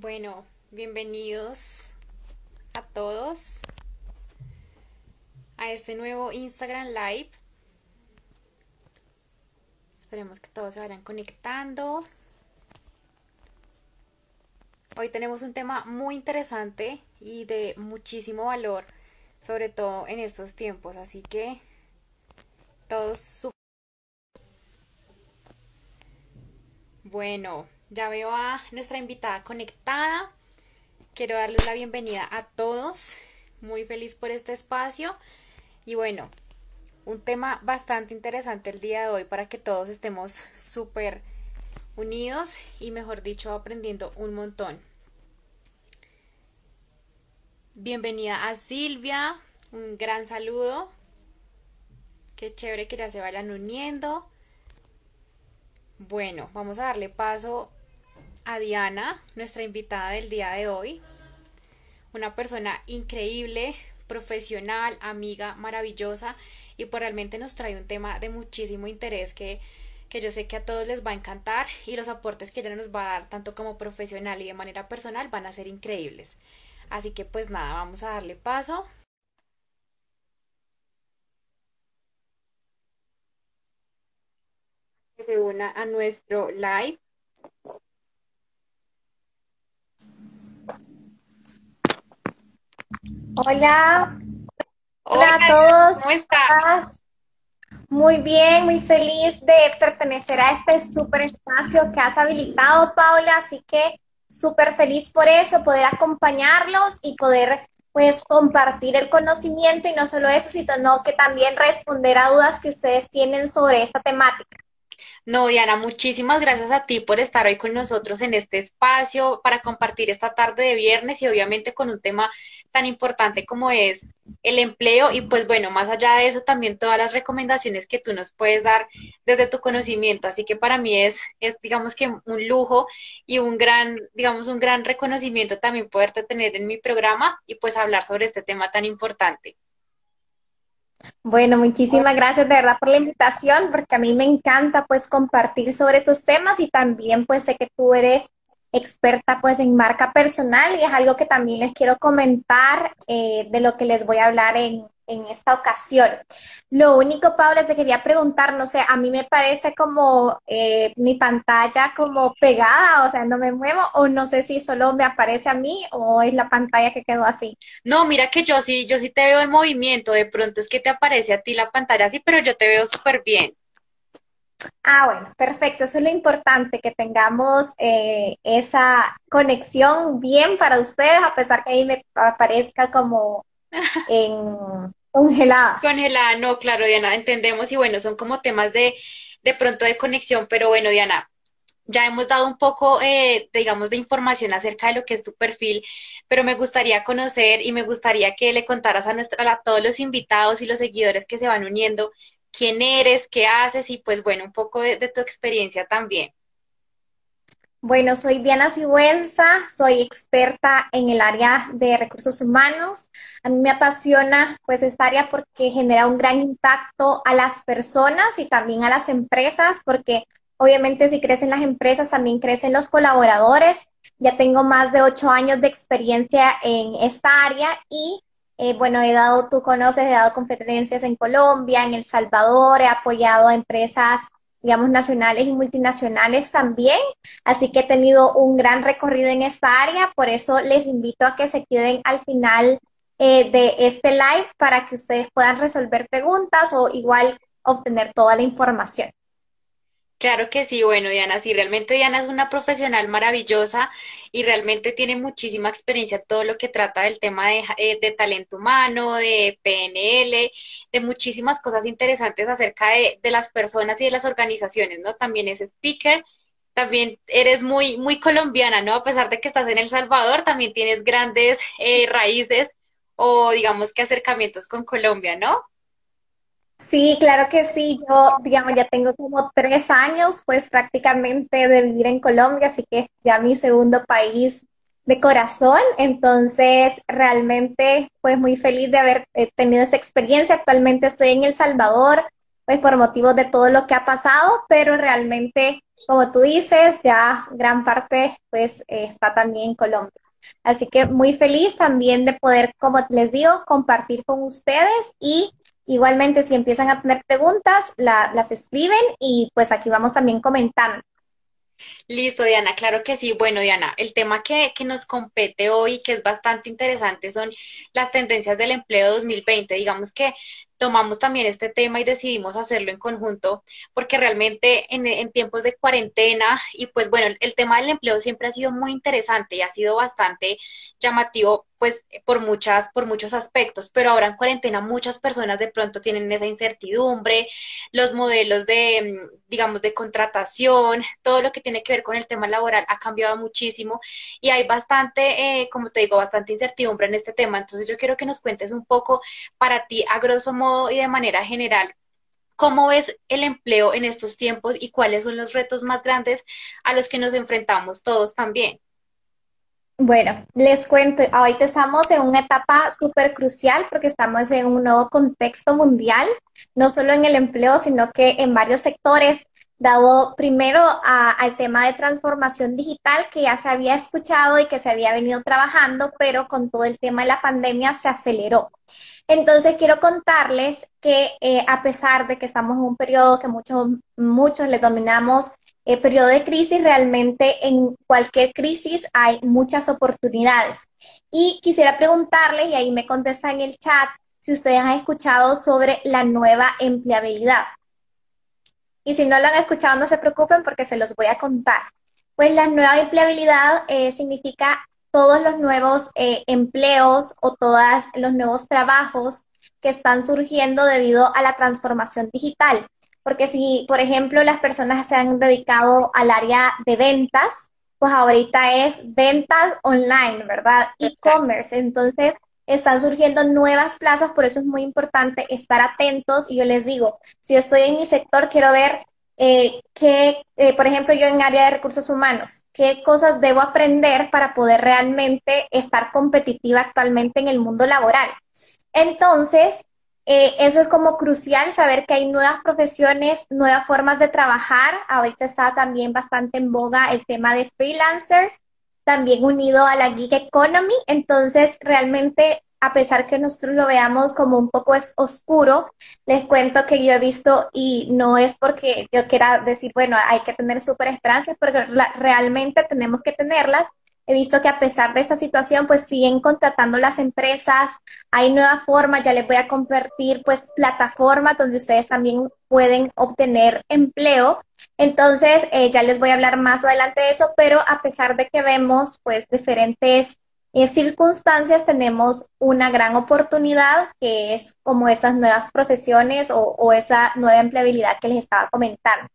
Bueno, bienvenidos a todos a este nuevo Instagram Live. Esperemos que todos se vayan conectando. Hoy tenemos un tema muy interesante y de muchísimo valor, sobre todo en estos tiempos, así que todos Bueno, ya veo a nuestra invitada conectada. Quiero darles la bienvenida a todos. Muy feliz por este espacio. Y bueno, un tema bastante interesante el día de hoy para que todos estemos súper unidos y mejor dicho aprendiendo un montón. Bienvenida a Silvia, un gran saludo. Qué chévere que ya se vayan uniendo. Bueno, vamos a darle paso a Diana, nuestra invitada del día de hoy. Una persona increíble, profesional, amiga, maravillosa y por realmente nos trae un tema de muchísimo interés que, que yo sé que a todos les va a encantar y los aportes que ella nos va a dar tanto como profesional y de manera personal van a ser increíbles. Así que pues nada, vamos a darle paso. se una a nuestro live. Hola. Hola, a todos. ¿Cómo estás? Muy bien, muy feliz de pertenecer a este súper espacio que has habilitado, Paula, así que súper feliz por eso, poder acompañarlos y poder pues compartir el conocimiento y no solo eso, sino que también responder a dudas que ustedes tienen sobre esta temática. No, Diana, muchísimas gracias a ti por estar hoy con nosotros en este espacio para compartir esta tarde de viernes y obviamente con un tema tan importante como es el empleo y pues bueno, más allá de eso también todas las recomendaciones que tú nos puedes dar desde tu conocimiento. Así que para mí es, es digamos que un lujo y un gran, digamos, un gran reconocimiento también poderte tener en mi programa y pues hablar sobre este tema tan importante. Bueno, muchísimas gracias de verdad por la invitación, porque a mí me encanta pues compartir sobre estos temas y también pues sé que tú eres experta pues en marca personal y es algo que también les quiero comentar eh, de lo que les voy a hablar en, en esta ocasión. Lo único, Paula, te quería preguntar, no sé, a mí me parece como eh, mi pantalla como pegada, o sea, no me muevo, o no sé si solo me aparece a mí o es la pantalla que quedó así. No, mira que yo sí, yo sí te veo en movimiento, de pronto es que te aparece a ti la pantalla así, pero yo te veo súper bien. Ah, bueno, perfecto. Eso es lo importante, que tengamos eh, esa conexión bien para ustedes, a pesar que ahí me aparezca como en, Congelada. Congelada, no, claro, Diana, entendemos y bueno, son como temas de, de pronto de conexión, pero bueno, Diana, ya hemos dado un poco, eh, digamos, de información acerca de lo que es tu perfil, pero me gustaría conocer y me gustaría que le contaras a, nuestra, a todos los invitados y los seguidores que se van uniendo quién eres, qué haces y pues bueno, un poco de tu experiencia también. Bueno, soy Diana Sigüenza, soy experta en el área de recursos humanos. A mí me apasiona pues esta área porque genera un gran impacto a las personas y también a las empresas, porque obviamente si crecen las empresas también crecen los colaboradores. Ya tengo más de ocho años de experiencia en esta área y eh, bueno, he dado, tú conoces, he dado competencias en Colombia, en El Salvador, he apoyado a empresas digamos, nacionales y multinacionales también. Así que he tenido un gran recorrido en esta área, por eso les invito a que se queden al final eh, de este live para que ustedes puedan resolver preguntas o igual obtener toda la información. Claro que sí, bueno, Diana, sí, realmente Diana es una profesional maravillosa y realmente tiene muchísima experiencia en todo lo que trata del tema de, eh, de, talento humano, de PNL, de muchísimas cosas interesantes acerca de, de, las personas y de las organizaciones, ¿no? También es speaker, también eres muy, muy colombiana, ¿no? A pesar de que estás en El Salvador, también tienes grandes eh, raíces o digamos que acercamientos con Colombia, ¿no? Sí, claro que sí. Yo, digamos, ya tengo como tres años, pues prácticamente de vivir en Colombia, así que ya mi segundo país de corazón. Entonces, realmente, pues muy feliz de haber eh, tenido esa experiencia. Actualmente estoy en El Salvador, pues por motivos de todo lo que ha pasado, pero realmente como tú dices, ya gran parte pues está también en Colombia. Así que muy feliz también de poder, como les digo, compartir con ustedes y igualmente si empiezan a tener preguntas, las escriben y pues aquí vamos también comentando. Listo, Diana, claro que sí. Bueno, Diana, el tema que, que nos compete hoy, que es bastante interesante, son las tendencias del empleo 2020. Digamos que tomamos también este tema y decidimos hacerlo en conjunto porque realmente en, tiempos de cuarentena y pues bueno, el, tema del empleo siempre ha sido muy interesante y ha sido bastante llamativo pues por muchas, por muchos aspectos, pero ahora en cuarentena muchas personas de pronto tienen esa incertidumbre, los modelos de, digamos, de contratación, todo lo que tiene que ver con el tema laboral ha cambiado muchísimo y hay bastante, eh, como te digo, bastante incertidumbre en este tema. Entonces yo quiero que nos cuentes un poco para ti, a grosso modo, y de manera general, ¿cómo ves el empleo en estos tiempos y cuáles son los retos más grandes a los que nos enfrentamos todos también? Bueno, les cuento, ahorita estamos en una etapa súper crucial porque estamos en un nuevo contexto mundial, no solo en el empleo, sino que en varios sectores dado primero al tema de transformación digital que ya se había escuchado y que se había venido trabajando, pero con todo el tema de la pandemia se aceleró. Entonces quiero contarles que eh, a pesar de que estamos en un periodo que muchos, muchos le dominamos eh, periodo de crisis, realmente en cualquier crisis hay muchas oportunidades. Y quisiera preguntarles, y ahí me contesta en el chat, si ustedes han escuchado sobre la nueva empleabilidad. Y si no lo han escuchado, no se preocupen porque se los voy a contar. Pues la nueva empleabilidad eh, significa todos los nuevos eh, empleos o todos los nuevos trabajos que están surgiendo debido a la transformación digital. Porque si, por ejemplo, las personas se han dedicado al área de ventas, pues ahorita es ventas online, ¿verdad? E-commerce. Entonces, están surgiendo nuevas plazas, por eso es muy importante estar atentos. Y yo les digo, si yo estoy en mi sector, quiero ver eh, qué, eh, por ejemplo, yo en área de recursos humanos, qué cosas debo aprender para poder realmente estar competitiva actualmente en el mundo laboral. Entonces, eh, eso es como crucial saber que hay nuevas profesiones, nuevas formas de trabajar. Ahorita está también bastante en boga el tema de freelancers también unido a la gig economy. Entonces, realmente, a pesar que nosotros lo veamos como un poco es oscuro, les cuento que yo he visto, y no es porque yo quiera decir, bueno, hay que tener súper esperanzas, porque realmente tenemos que tenerlas. He visto que a pesar de esta situación, pues siguen contratando las empresas, hay nuevas formas, ya les voy a compartir pues plataformas donde ustedes también pueden obtener empleo entonces, eh, ya les voy a hablar más adelante de eso, pero a pesar de que vemos pues diferentes eh, circunstancias, tenemos una gran oportunidad que es como esas nuevas profesiones o, o esa nueva empleabilidad que les estaba comentando.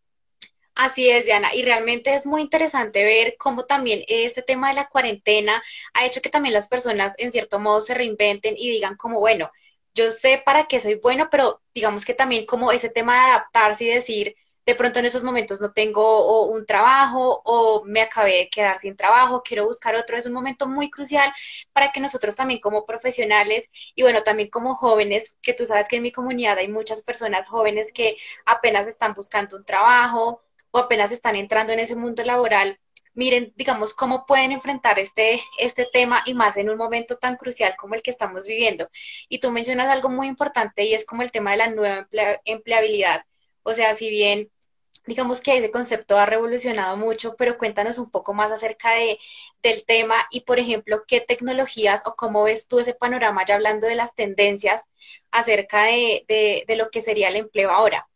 Así es, Diana, y realmente es muy interesante ver cómo también este tema de la cuarentena ha hecho que también las personas en cierto modo se reinventen y digan como, bueno, yo sé para qué soy bueno, pero digamos que también como ese tema de adaptarse y decir, de pronto en esos momentos no tengo un trabajo o me acabé de quedar sin trabajo, quiero buscar otro, es un momento muy crucial para que nosotros también como profesionales y bueno, también como jóvenes, que tú sabes que en mi comunidad hay muchas personas jóvenes que apenas están buscando un trabajo o apenas están entrando en ese mundo laboral, miren, digamos, cómo pueden enfrentar este, este tema y más en un momento tan crucial como el que estamos viviendo. Y tú mencionas algo muy importante y es como el tema de la nueva empleabilidad. O sea, si bien digamos que ese concepto ha revolucionado mucho, pero cuéntanos un poco más acerca de, del tema y, por ejemplo, qué tecnologías o cómo ves tú ese panorama, ya hablando de las tendencias acerca de, de, lo que sería el empleo ahora.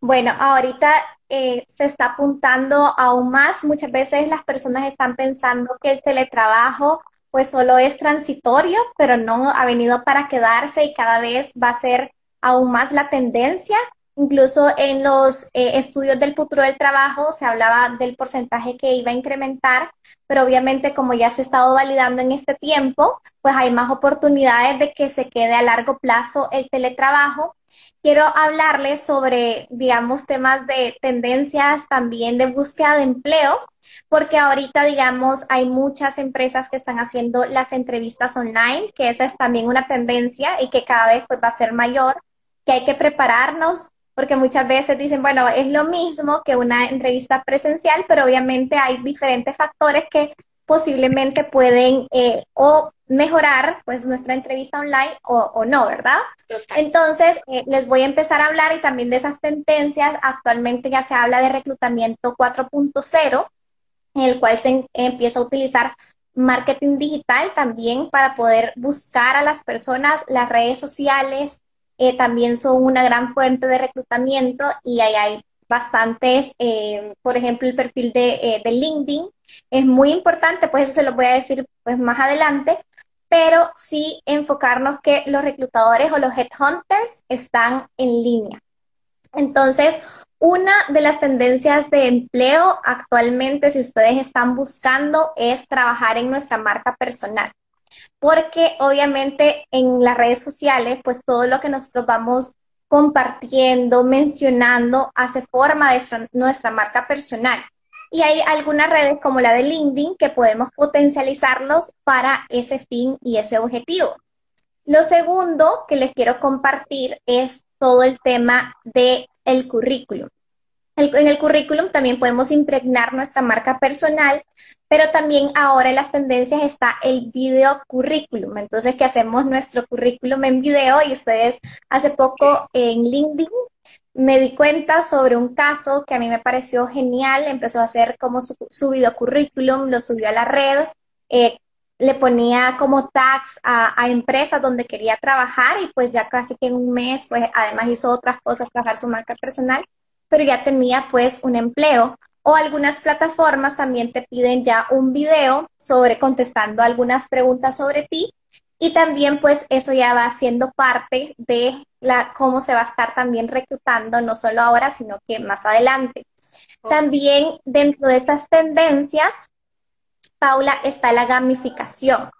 Bueno, ahorita eh, se está apuntando aún más. Muchas veces las personas están pensando que el teletrabajo pues solo es transitorio, pero no ha venido para quedarse y cada vez va a ser aún más la tendencia. Incluso en los eh, estudios del futuro del trabajo se hablaba del porcentaje que iba a incrementar, pero obviamente como ya se ha estado validando en este tiempo, pues hay más oportunidades de que se quede a largo plazo el teletrabajo. Quiero hablarles sobre, digamos, temas de tendencias también de búsqueda de empleo, porque ahorita, digamos, hay muchas empresas que están haciendo las entrevistas online, que esa es también una tendencia y que cada vez pues, va a ser mayor, que hay que prepararnos porque muchas veces dicen, bueno, es lo mismo que una entrevista presencial, pero obviamente hay diferentes factores que posiblemente pueden eh, o mejorar pues nuestra entrevista online o, no, ¿verdad? Entonces, eh, les voy a empezar a hablar y también de esas tendencias. Actualmente ya se habla de reclutamiento 4.0, en el cual se empieza a utilizar marketing digital también para poder buscar a las personas, las redes sociales, eh, también son una gran fuente de reclutamiento y ahí hay bastantes, eh, por ejemplo, el perfil de, eh, de, LinkedIn es muy importante, pues eso se lo voy a decir pues más adelante, pero sí enfocarnos que los reclutadores o los headhunters están en línea. Entonces, una de las tendencias de empleo actualmente, si ustedes están buscando, es trabajar en nuestra marca personal porque obviamente en las redes sociales, pues todo lo que nosotros vamos compartiendo, mencionando, hace forma de nuestra marca personal. Y hay algunas redes como la de LinkedIn que podemos potencializarlos para ese fin y ese objetivo. Lo segundo que les quiero compartir es todo el tema del el currículum en el currículum también podemos impregnar nuestra marca personal, pero también ahora en las tendencias está el video currículum. Entonces, que hacemos nuestro currículum en video y ustedes hace poco en LinkedIn me di cuenta sobre un caso que a mí me pareció genial. Empezó a hacer como su, video currículum, lo subió a la red, eh, le ponía como tags a, a, empresas donde quería trabajar y pues ya casi que en un mes, pues además hizo otras cosas, trabajar su marca personal pero ya tenía pues un empleo. O algunas plataformas también te piden ya un video sobre contestando algunas preguntas sobre ti y también pues eso ya va siendo parte de la, cómo se va a estar también reclutando, no solo ahora, sino que más adelante. También dentro de estas tendencias, Paula, está la gamificación.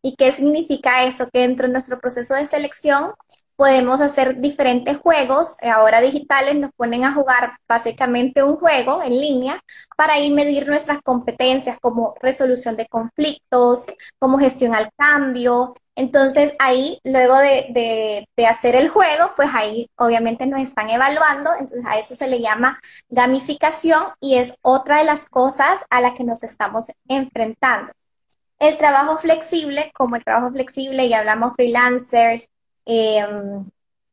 ¿Y qué significa eso? Que dentro de nuestro proceso de selección podemos hacer diferentes juegos, eh, ahora digitales nos ponen a jugar básicamente un juego en línea para ir medir nuestras competencias como resolución de conflictos, como gestión al cambio. Entonces ahí, luego de, de hacer el juego, pues ahí obviamente nos están evaluando, entonces a eso se le llama gamificación y es otra de las cosas a las que nos estamos enfrentando. El trabajo flexible, como el trabajo flexible, y hablamos freelancers, eh,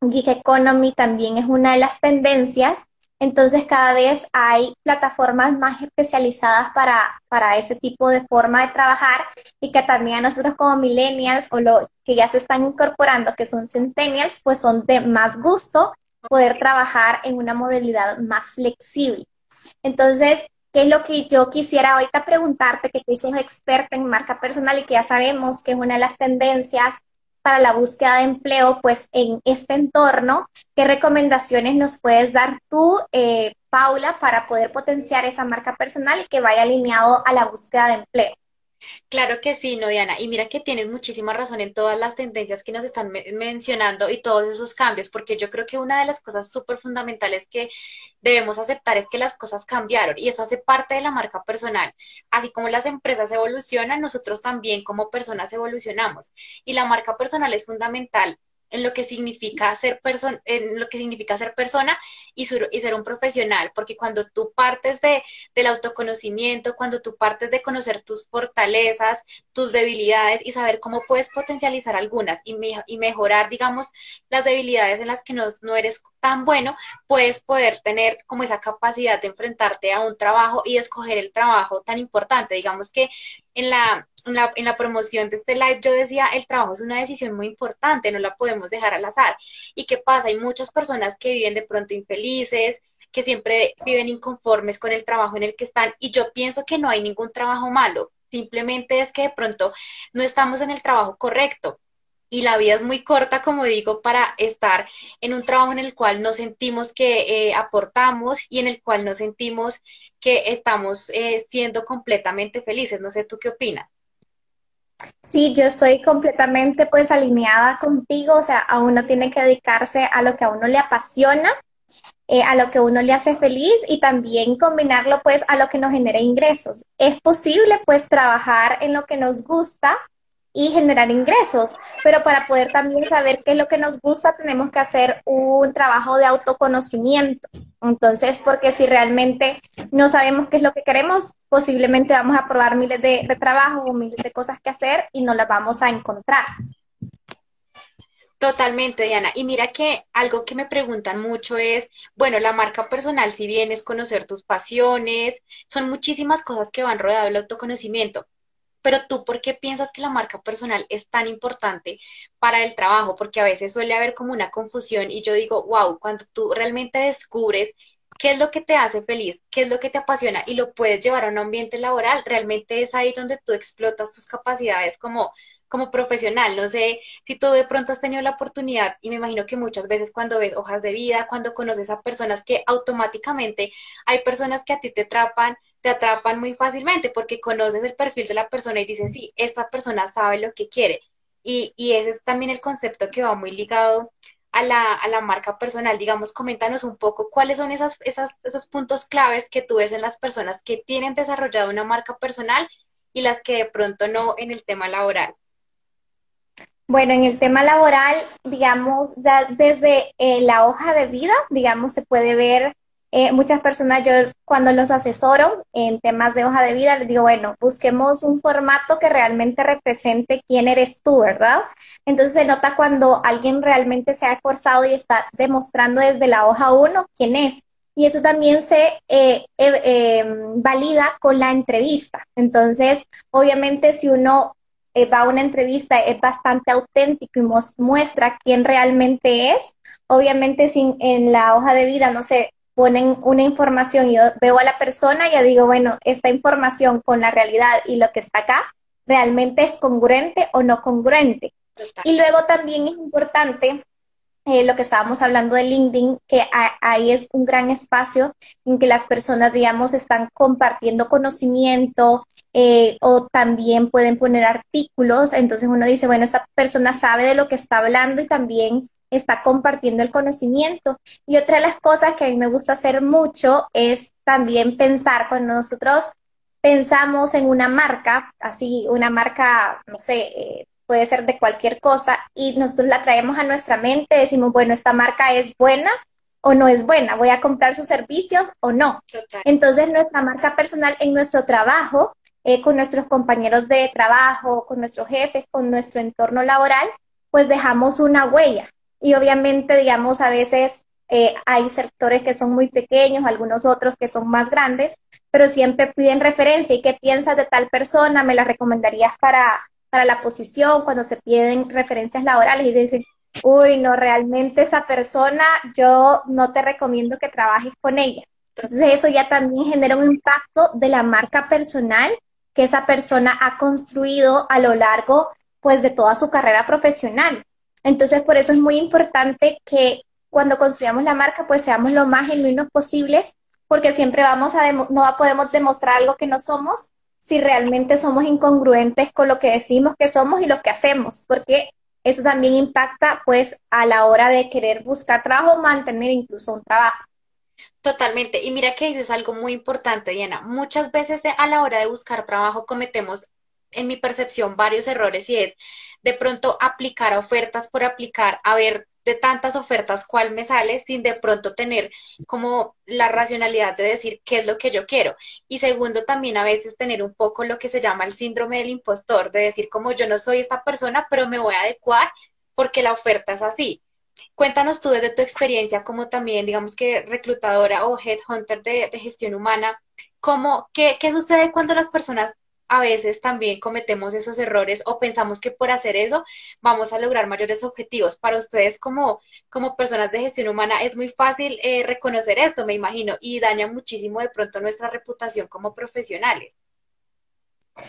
Geek Economy también es una de las tendencias. Entonces cada vez hay plataformas más especializadas para, para ese tipo de forma de trabajar y que también a nosotros como millennials o los que ya se están incorporando, que son centennials, pues son de más gusto poder trabajar en una modalidad más flexible. Entonces, ¿qué es lo que yo quisiera ahorita preguntarte, que tú sos experta en marca personal y que ya sabemos que es una de las tendencias para la búsqueda de empleo, pues en este entorno, ¿qué recomendaciones nos puedes dar tú, eh, Paula, para poder potenciar esa marca personal que vaya alineado a la búsqueda de empleo? Claro que sí, no, Diana. Y mira que tienes muchísima razón en todas las tendencias que nos están mencionando y todos esos cambios, porque yo creo que una de las cosas súper fundamentales que debemos aceptar es que las cosas cambiaron y eso hace parte de la marca personal. Así como las empresas evolucionan, nosotros también como personas evolucionamos. Y la marca personal es fundamental en lo que significa ser persona, en lo que significa ser persona y, y, ser un profesional, porque cuando tú partes de, del autoconocimiento, cuando tú partes de conocer tus fortalezas, tus debilidades y saber cómo puedes potencializar algunas y, y mejorar, digamos, las debilidades en las que no, no eres tan bueno, puedes poder tener como esa capacidad de enfrentarte a un trabajo y escoger el trabajo tan importante. Digamos que en la, en la, en la promoción de este live yo decía, el trabajo es una decisión muy importante, no la podemos dejar al azar. ¿Y qué pasa? Hay muchas personas que viven de pronto infelices, que siempre viven inconformes con el trabajo en el que están y yo pienso que no hay ningún trabajo malo, simplemente es que de pronto no estamos en el trabajo correcto y la vida es muy corta, como digo, para estar en un trabajo en el cual no sentimos que eh, aportamos y en el cual no sentimos que estamos eh, siendo completamente felices. No sé, ¿tú qué opinas? Sí, yo estoy completamente pues alineada contigo, o sea, a uno tiene que dedicarse a lo que a uno le apasiona, eh, a lo que a uno le hace feliz y también combinarlo pues a lo que nos genera ingresos. Es posible pues trabajar en lo que nos gusta, y generar ingresos. Pero para poder también saber qué es lo que nos gusta, tenemos que hacer un trabajo de autoconocimiento. Entonces, porque si realmente no sabemos qué es lo que queremos, posiblemente vamos a probar miles de, trabajos o miles de cosas que hacer y no las vamos a encontrar. Totalmente, Diana. Y mira que algo que me preguntan mucho es, bueno, la marca personal, si bien es conocer tus pasiones, son muchísimas cosas que van rodeado del autoconocimiento. Pero tú, ¿por qué piensas que la marca personal es tan importante para el trabajo? Porque a veces suele haber como una confusión y yo digo, wow, cuando tú realmente descubres qué es lo que te hace feliz, qué es lo que te apasiona y lo puedes llevar a un ambiente laboral, realmente es ahí donde tú explotas tus capacidades como como profesional. No sé si tú de pronto has tenido la oportunidad, y me imagino que muchas veces cuando ves hojas de vida, cuando conoces a personas que automáticamente hay personas que a ti te atrapan, te atrapan muy fácilmente porque conoces el perfil de la persona y dices, sí, esta persona sabe lo que quiere. Y, y ese es también el concepto que va muy ligado a la, a la marca personal. Digamos, coméntanos un poco cuáles son esas, esas, esos puntos claves que tú ves en las personas que tienen desarrollado una marca personal y las que de pronto no en el tema laboral. Bueno, en el tema laboral, digamos, desde eh, la hoja de vida, digamos, se puede ver eh, muchas personas, yo cuando los asesoro en temas de hoja de vida, les digo, bueno, busquemos un formato que realmente represente quién eres tú, ¿verdad? Entonces se nota cuando alguien realmente se ha esforzado y está demostrando desde la hoja 1 quién es. Y eso también se eh, valida con la entrevista. Entonces, obviamente, si uno eh, va a una entrevista es bastante auténtico y muestra quién realmente es. Obviamente sin, en la hoja de vida no se ponen una información, yo veo a la persona y ya digo, bueno, esta información con la realidad y lo que está acá realmente es congruente o no congruente. Y luego también es importante eh, lo que estábamos hablando de LinkedIn, que ahí es un gran espacio en que las personas, digamos, están compartiendo conocimiento eh, o también pueden poner artículos. Entonces uno dice, bueno, esa persona sabe de lo que está hablando y también está compartiendo el conocimiento. Y otra de las cosas que a mí me gusta hacer mucho es también pensar cuando nosotros pensamos en una marca, así, una marca, no sé, eh, puede ser de cualquier cosa, y nosotros la traemos a nuestra mente, decimos, bueno, esta marca es buena o no es buena, voy a comprar sus servicios o no. Entonces, nuestra marca personal en nuestro trabajo, eh, con nuestros compañeros de trabajo, con nuestros jefes, con nuestro entorno laboral, pues dejamos una huella. Y obviamente, digamos, a veces eh, hay sectores que son muy pequeños, algunos otros que son más grandes, pero siempre piden referencia y qué piensas de tal persona, me la recomendarías para, para la posición, cuando se piden referencias laborales y dicen, uy, no, realmente esa persona, yo no te recomiendo que trabajes con ella. Entonces eso ya también genera un impacto de la marca personal que esa persona ha construido a lo largo pues de toda su carrera profesional. Entonces por eso es muy importante que cuando construyamos la marca pues seamos lo más genuinos posibles porque siempre vamos a no podemos demostrar algo que no somos si realmente somos incongruentes con lo que decimos que somos y lo que hacemos, porque eso también impacta pues a la hora de querer buscar trabajo, mantener incluso un trabajo. Totalmente. Y mira que dices algo muy importante, Diana. Muchas veces a la hora de buscar trabajo cometemos, en mi percepción, varios errores y es de pronto aplicar ofertas por aplicar, a ver de tantas ofertas cuál me sale sin de pronto tener como la racionalidad de decir qué es lo que yo quiero. Y segundo, también a veces tener un poco lo que se llama el síndrome del impostor, de decir como yo no soy esta persona, pero me voy a adecuar porque la oferta es así. Cuéntanos tú desde tu experiencia como también, digamos que reclutadora o headhunter de, de gestión humana, ¿cómo, qué, ¿qué sucede cuando las personas a veces también cometemos esos errores o pensamos que por hacer eso vamos a lograr mayores objetivos. Para ustedes como, como personas de gestión humana es muy fácil eh, reconocer esto, me imagino, y daña muchísimo de pronto nuestra reputación como profesionales.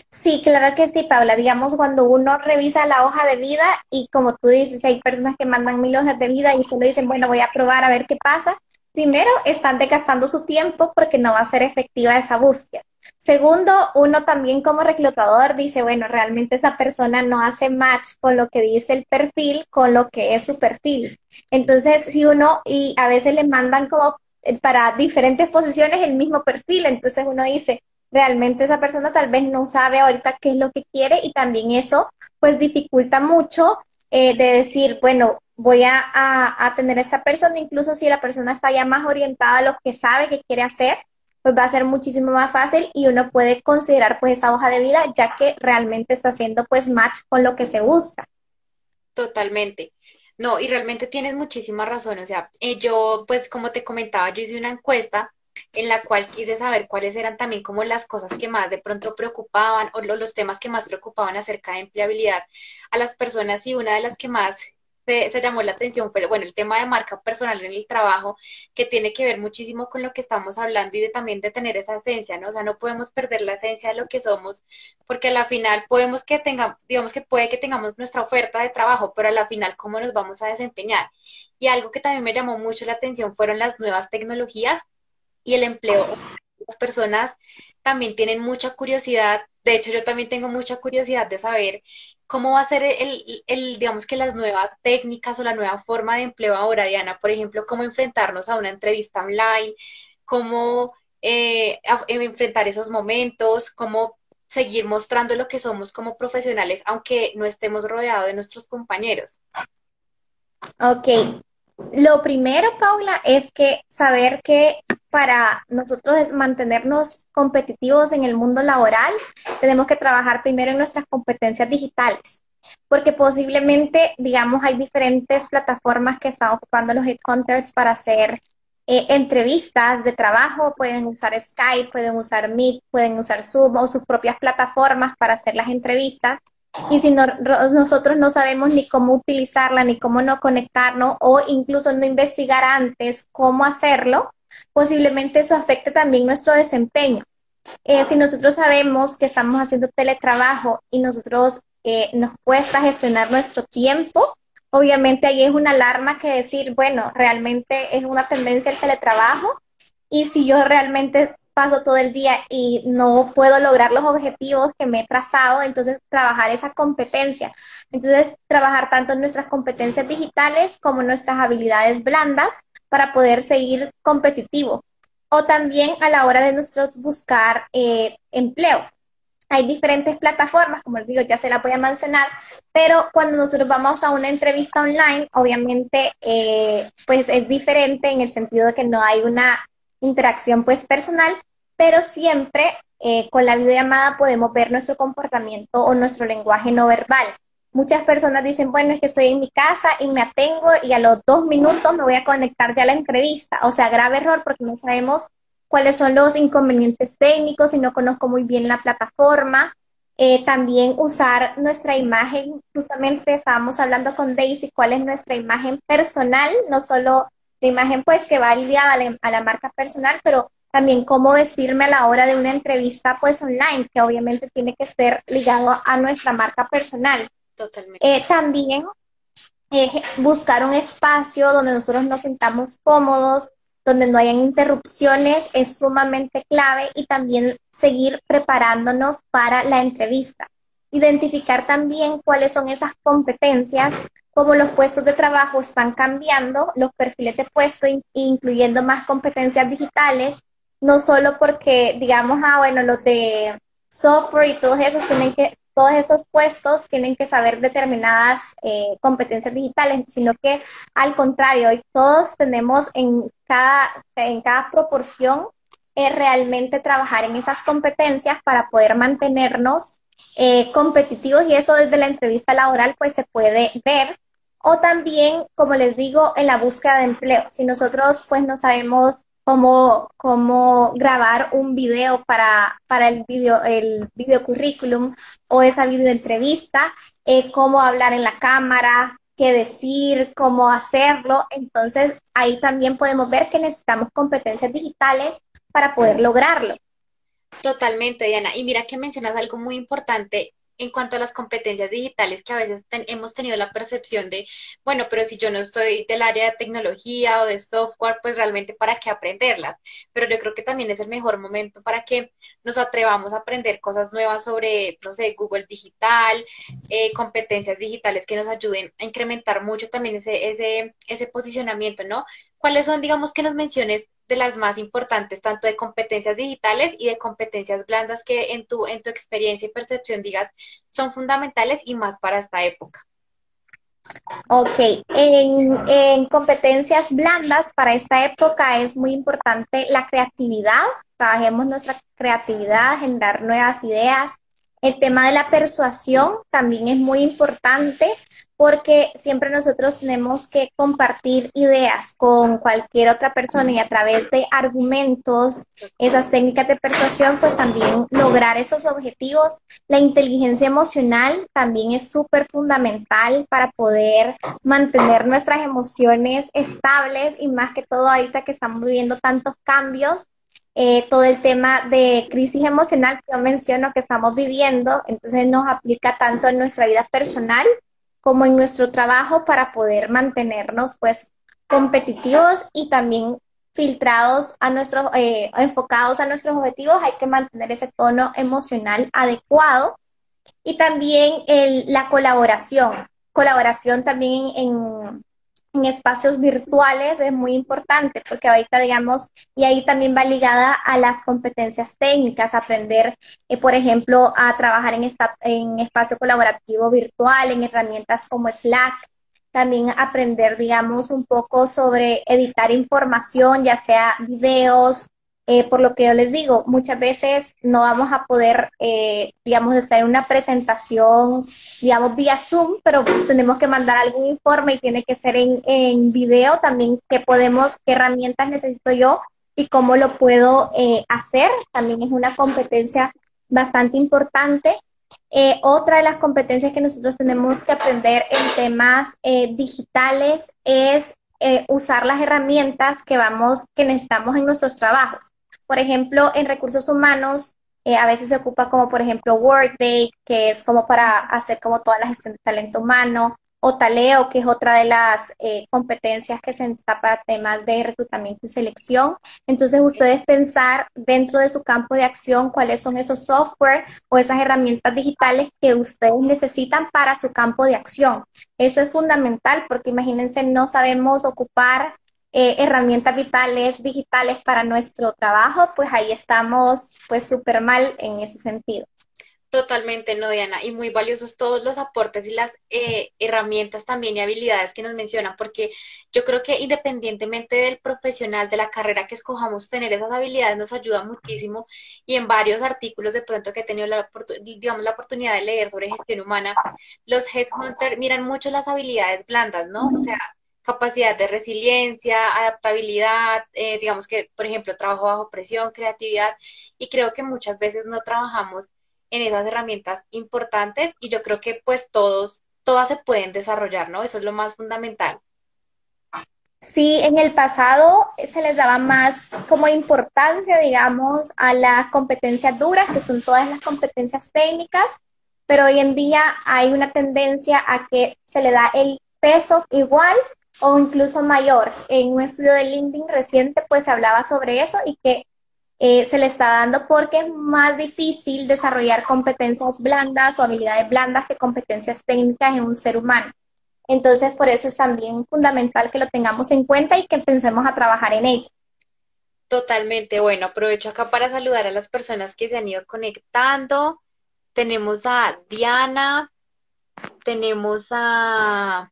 Sí, claro que sí, Paula. Digamos, cuando uno revisa la hoja de vida y como tú dices, hay personas que mandan mil hojas de vida y solo dicen, bueno, voy a probar a ver qué pasa. Primero, están desgastando su tiempo porque no va a ser efectiva esa búsqueda. Segundo, uno también como reclutador dice, bueno, realmente esa persona no hace match con lo que dice el perfil, con lo que es su perfil. Entonces, si uno, y a veces le mandan como eh, para diferentes posiciones el mismo perfil, entonces uno dice, realmente esa persona tal vez no sabe ahorita qué es lo que quiere y también eso pues dificulta mucho eh, de decir, bueno, voy a, a, tener esta persona, incluso si la persona está ya más orientada a lo que sabe que quiere hacer, pues va a ser muchísimo más fácil y uno puede considerar pues esa hoja de vida ya que realmente está haciendo pues match con lo que se busca. Totalmente. No, y realmente tienes muchísima razón. O sea, eh, yo, pues como te comentaba, yo hice una encuesta en la cual quise saber cuáles eran también como las cosas que más de pronto preocupaban o los temas que más preocupaban acerca de empleabilidad a las personas y una de las que más se, llamó la atención fue, bueno, el tema de marca personal en el trabajo, que tiene que ver muchísimo con lo que estamos hablando y de también de tener esa esencia, ¿no? O sea, no podemos perder la esencia de lo que somos, porque a la final podemos que tengamos, digamos que puede que tengamos nuestra oferta de trabajo, pero a la final, ¿cómo nos vamos a desempeñar? Y algo que también me llamó mucho la atención fueron las nuevas tecnologías y el empleo. Las personas también tienen mucha curiosidad, de hecho yo también tengo mucha curiosidad de saber ¿Cómo va a ser el, el, digamos que las nuevas técnicas o la nueva forma de empleo ahora, Diana? Por ejemplo, cómo enfrentarnos a una entrevista online, cómo eh, enfrentar esos momentos, cómo seguir mostrando lo que somos como profesionales, aunque no estemos rodeados de nuestros compañeros. Ok, lo primero, Paula, es que saber que para nosotros mantenernos competitivos en el mundo laboral, tenemos que trabajar primero en nuestras competencias digitales, porque posiblemente, digamos, hay diferentes plataformas que están ocupando los headhunters para hacer eh, entrevistas de trabajo, pueden usar Skype, pueden usar Meet, pueden usar Zoom o sus propias plataformas para hacer las entrevistas. Y si nosotros no sabemos ni cómo utilizarla, ni cómo no conectarnos, o incluso no investigar antes cómo hacerlo, posiblemente eso afecte también nuestro desempeño. Eh, si nosotros sabemos que estamos haciendo teletrabajo y nosotros eh, nos cuesta gestionar nuestro tiempo, obviamente ahí es una alarma que decir, bueno, realmente es una tendencia el teletrabajo y si yo realmente paso todo el día y no puedo lograr los objetivos que me he trazado, entonces trabajar esa competencia. Entonces, trabajar tanto nuestras competencias digitales como nuestras habilidades blandas para poder seguir competitivo. O también a la hora de nosotros buscar eh, empleo. Hay diferentes plataformas, como les digo, ya se la voy a mencionar, pero cuando nosotros vamos a una entrevista online, obviamente, eh, pues es diferente en el sentido de que no hay una interacción pues personal, pero siempre eh, con la videollamada podemos ver nuestro comportamiento o nuestro lenguaje no verbal. Muchas personas dicen, bueno, es que estoy en mi casa y me atengo y a los dos minutos me voy a conectar ya a la entrevista. O sea, grave error porque no sabemos cuáles son los inconvenientes técnicos y no conozco muy bien la plataforma. Eh, también usar nuestra imagen, justamente estábamos hablando con Daisy, cuál es nuestra imagen personal, no solo la imagen pues que va aliada a la marca personal, pero también cómo vestirme a la hora de una entrevista pues online, que obviamente tiene que estar ligado a nuestra marca personal. Eh, también eh, buscar un espacio donde nosotros nos sintamos cómodos, donde no hayan interrupciones es sumamente clave y también seguir preparándonos para la entrevista. Identificar también cuáles son esas competencias, como los puestos de trabajo están cambiando, los perfiles de puesto, incluyendo más competencias digitales, no solo porque, digamos, ah, bueno, los de software y todos esos tienen que todos esos puestos tienen que saber determinadas eh, competencias digitales, sino que al contrario, hoy todos tenemos en cada, en cada proporción eh, realmente trabajar en esas competencias para poder mantenernos eh, competitivos y eso desde la entrevista laboral pues se puede ver. O también, como les digo, en la búsqueda de empleo. Si nosotros pues no sabemos cómo, cómo grabar un video para, para el video, el video currículum o esa video entrevista, eh, cómo hablar en la cámara, qué decir, cómo hacerlo. Entonces, ahí también podemos ver que necesitamos competencias digitales para poder lograrlo. Totalmente, Diana. Y mira que mencionas algo muy importante en cuanto a las competencias digitales que a veces hemos tenido la percepción de, bueno, pero si yo no estoy del área de tecnología o de software, pues realmente para qué aprenderlas. Pero yo creo que también es el mejor momento para que nos atrevamos a aprender cosas nuevas sobre, no sé, Google Digital, eh, competencias digitales que nos ayuden a incrementar mucho también ese, ese, ese posicionamiento, ¿no? ¿Cuáles son, digamos, que nos menciones de las más importantes, tanto de competencias digitales y de competencias blandas que en tu, en tu experiencia y percepción digas son fundamentales y más para esta época? Ok, en, en, competencias blandas para esta época es muy importante la creatividad. Trabajemos nuestra creatividad, generar nuevas ideas. El tema de la persuasión también es muy importante porque siempre nosotros tenemos que compartir ideas con cualquier otra persona y a través de argumentos, esas técnicas de persuasión, pues también lograr esos objetivos. La inteligencia emocional también es súper fundamental para poder mantener nuestras emociones estables y más que todo ahorita que estamos viviendo tantos cambios. Eh, todo el tema de crisis emocional que yo menciono que estamos viviendo, entonces nos aplica tanto en nuestra vida personal como en nuestro trabajo para poder mantenernos pues competitivos y también filtrados a nuestros, eh, enfocados a nuestros objetivos, hay que mantener ese tono emocional adecuado. Y también el, la colaboración, colaboración también en, en espacios virtuales es muy importante porque ahorita, digamos, y ahí también va ligada a las competencias técnicas, aprender, eh, por ejemplo, a trabajar en, esta, en espacio colaborativo virtual, en herramientas como Slack, también aprender, digamos, un poco sobre editar información, ya sea videos, eh, por lo que yo les digo, muchas veces no vamos a poder, eh, digamos, estar en una presentación, digamos, vía Zoom, pero tenemos que mandar algún informe y tiene que ser en, en video también, qué podemos, qué herramientas necesito yo y cómo lo puedo eh, hacer. También es una competencia bastante importante. otra de las competencias que nosotros tenemos que aprender en temas digitales es usar las herramientas que vamos, que necesitamos en nuestros trabajos. Por ejemplo, en recursos humanos, eh, a veces se ocupa como, por ejemplo, Workday, que es como para hacer como toda la gestión de talento humano, o Taleo, que es otra de las eh, competencias que se necesita para temas de reclutamiento y selección. Entonces, ustedes pensar dentro de su campo de acción cuáles son esos software o esas herramientas digitales que ustedes necesitan para su campo de acción. Eso es fundamental porque imagínense, no sabemos ocupar eh, herramientas vitales digitales para nuestro trabajo, pues ahí estamos pues súper mal en ese sentido. Totalmente, no, Diana, y muy valiosos todos los aportes y las eh, herramientas también y habilidades que nos mencionan, porque yo creo que independientemente del profesional, de la carrera que escojamos, tener esas habilidades nos ayuda muchísimo y en varios artículos de pronto que he tenido la, digamos, la oportunidad de leer sobre gestión humana, los headhunters miran mucho las habilidades blandas, ¿no? O sea, capacidad de resiliencia, adaptabilidad, eh, digamos que, por ejemplo, trabajo bajo presión, creatividad, y creo que muchas veces no trabajamos en esas herramientas importantes y yo creo que pues todos, todas se pueden desarrollar, ¿no? Eso es lo más fundamental. Sí, en el pasado se les daba más como importancia, digamos, a las competencias duras, que son todas las competencias técnicas, pero hoy en día hay una tendencia a que se le da el peso igual o incluso mayor. En un estudio de LinkedIn reciente, pues se hablaba sobre eso y que eh, se le está dando porque es más difícil desarrollar competencias blandas o habilidades blandas que competencias técnicas en un ser humano. Entonces, por eso es también fundamental que lo tengamos en cuenta y que empecemos a trabajar en ello. Totalmente. Bueno, aprovecho acá para saludar a las personas que se han ido conectando. Tenemos a Diana, tenemos a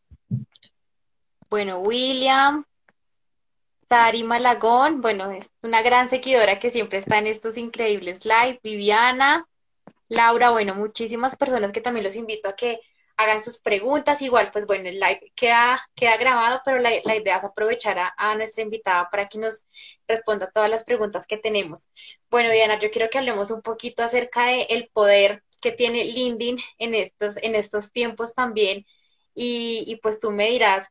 bueno, William, Tari Malagón, bueno, es una gran seguidora que siempre está en estos increíbles live. Viviana, Laura, bueno, muchísimas personas que también los invito a que hagan sus preguntas. Igual, pues bueno, el live queda, queda grabado, pero la, idea es aprovechar a, nuestra invitada para que nos responda todas las preguntas que tenemos. Bueno, Diana, yo quiero que hablemos un poquito acerca del el poder que tiene LinkedIn en estos, en estos tiempos también. Y, y pues tú me dirás,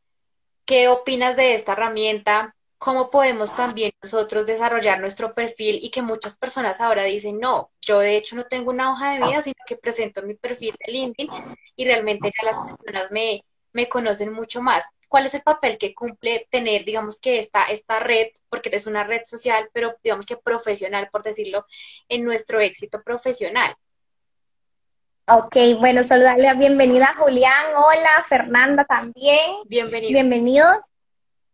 ¿Qué opinas de esta herramienta? ¿Cómo podemos también nosotros desarrollar nuestro perfil y que muchas personas ahora dicen, no, yo de hecho no tengo una hoja de vida, sino que presento mi perfil de LinkedIn y realmente ya las personas me, me conocen mucho más. ¿Cuál es el papel que cumple tener, digamos que esta, esta red, porque es una red social, pero digamos que profesional, por decirlo, en nuestro éxito profesional? Ok, bueno, saludarle a bienvenida Julián, hola, Fernanda también. Bienvenido. Bienvenidos.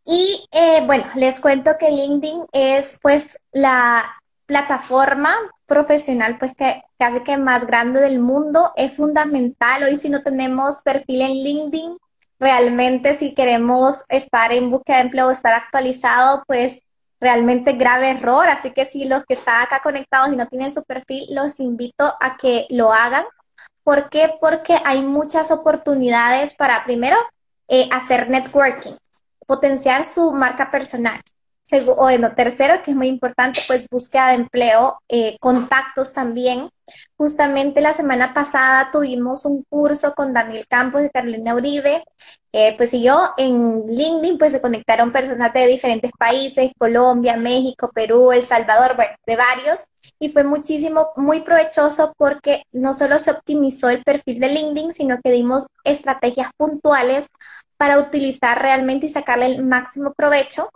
Y eh, bueno, les cuento que LinkedIn es pues la plataforma profesional pues que casi que más grande del mundo. Es fundamental. Hoy si no tenemos perfil en LinkedIn, realmente si queremos estar en búsqueda de empleo, estar actualizado, pues realmente grave error. Así que si los que están acá conectados y no tienen su perfil, los invito a que lo hagan. ¿Por qué? Porque hay muchas oportunidades para, primero, eh, hacer networking, potenciar su marca personal. o bueno, tercero, que es muy importante, pues búsqueda de empleo, eh, contactos también. Justamente la semana pasada tuvimos un curso con Daniel Campos de Carolina Uribe eh, pues yo en LinkedIn pues se conectaron personas de diferentes países, Colombia, México, Perú, El Salvador, bueno, de varios, y fue muchísimo, muy provechoso porque no solo se optimizó el perfil de LinkedIn, sino que dimos estrategias puntuales para utilizar realmente y sacarle el máximo provecho